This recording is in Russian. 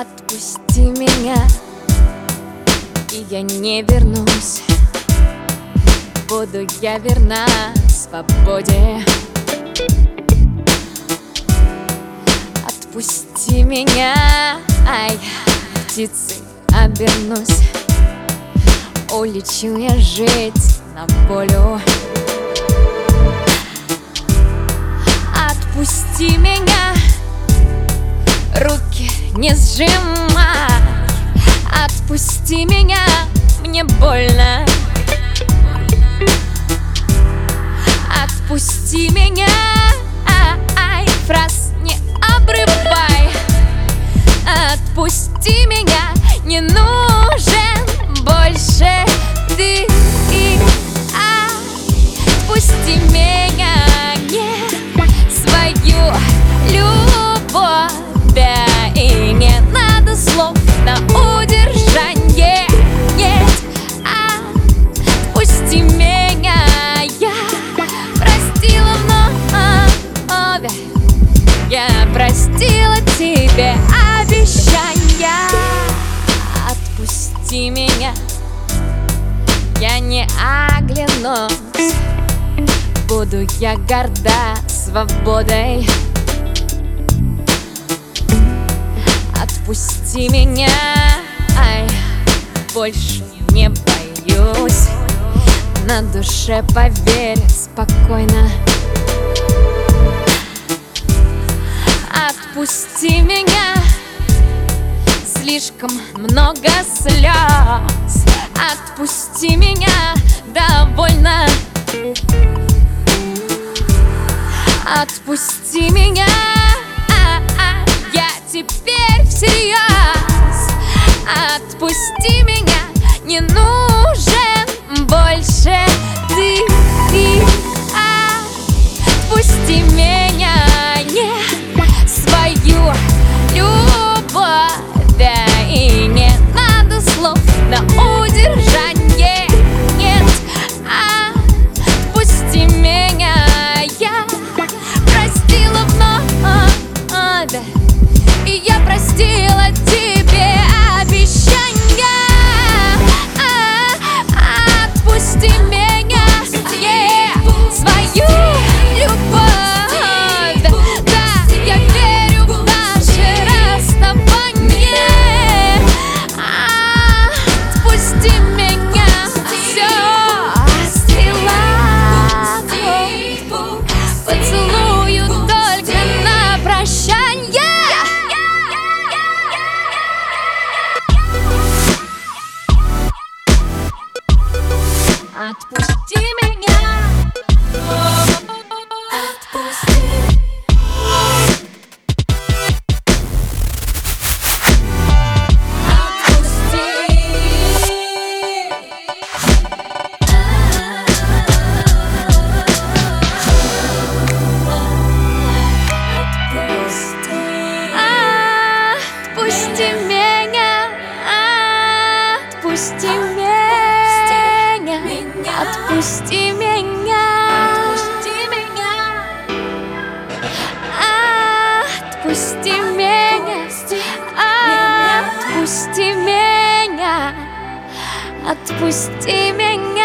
Отпусти меня, и я не вернусь. Буду я верна свободе. Отпусти меня, ай, птицей обернусь. Улечу я жить на волю. Отпусти меня, руки не сжимай. Отпусти меня, мне больно Отпусти меня. Я не оглянусь. Буду я горда свободой. Отпусти меня, ай, больше не боюсь. На душе, поверь, спокойно. Отпусти меня, слишком много слез. Отпусти меня, довольно. Отпусти меня, а -а, я теперь всерьез. Отпусти меня, не нужен больше Отпусти меня отпусти меня, отпусти меня, отпусти меня, отпусти меня, отпусти меня.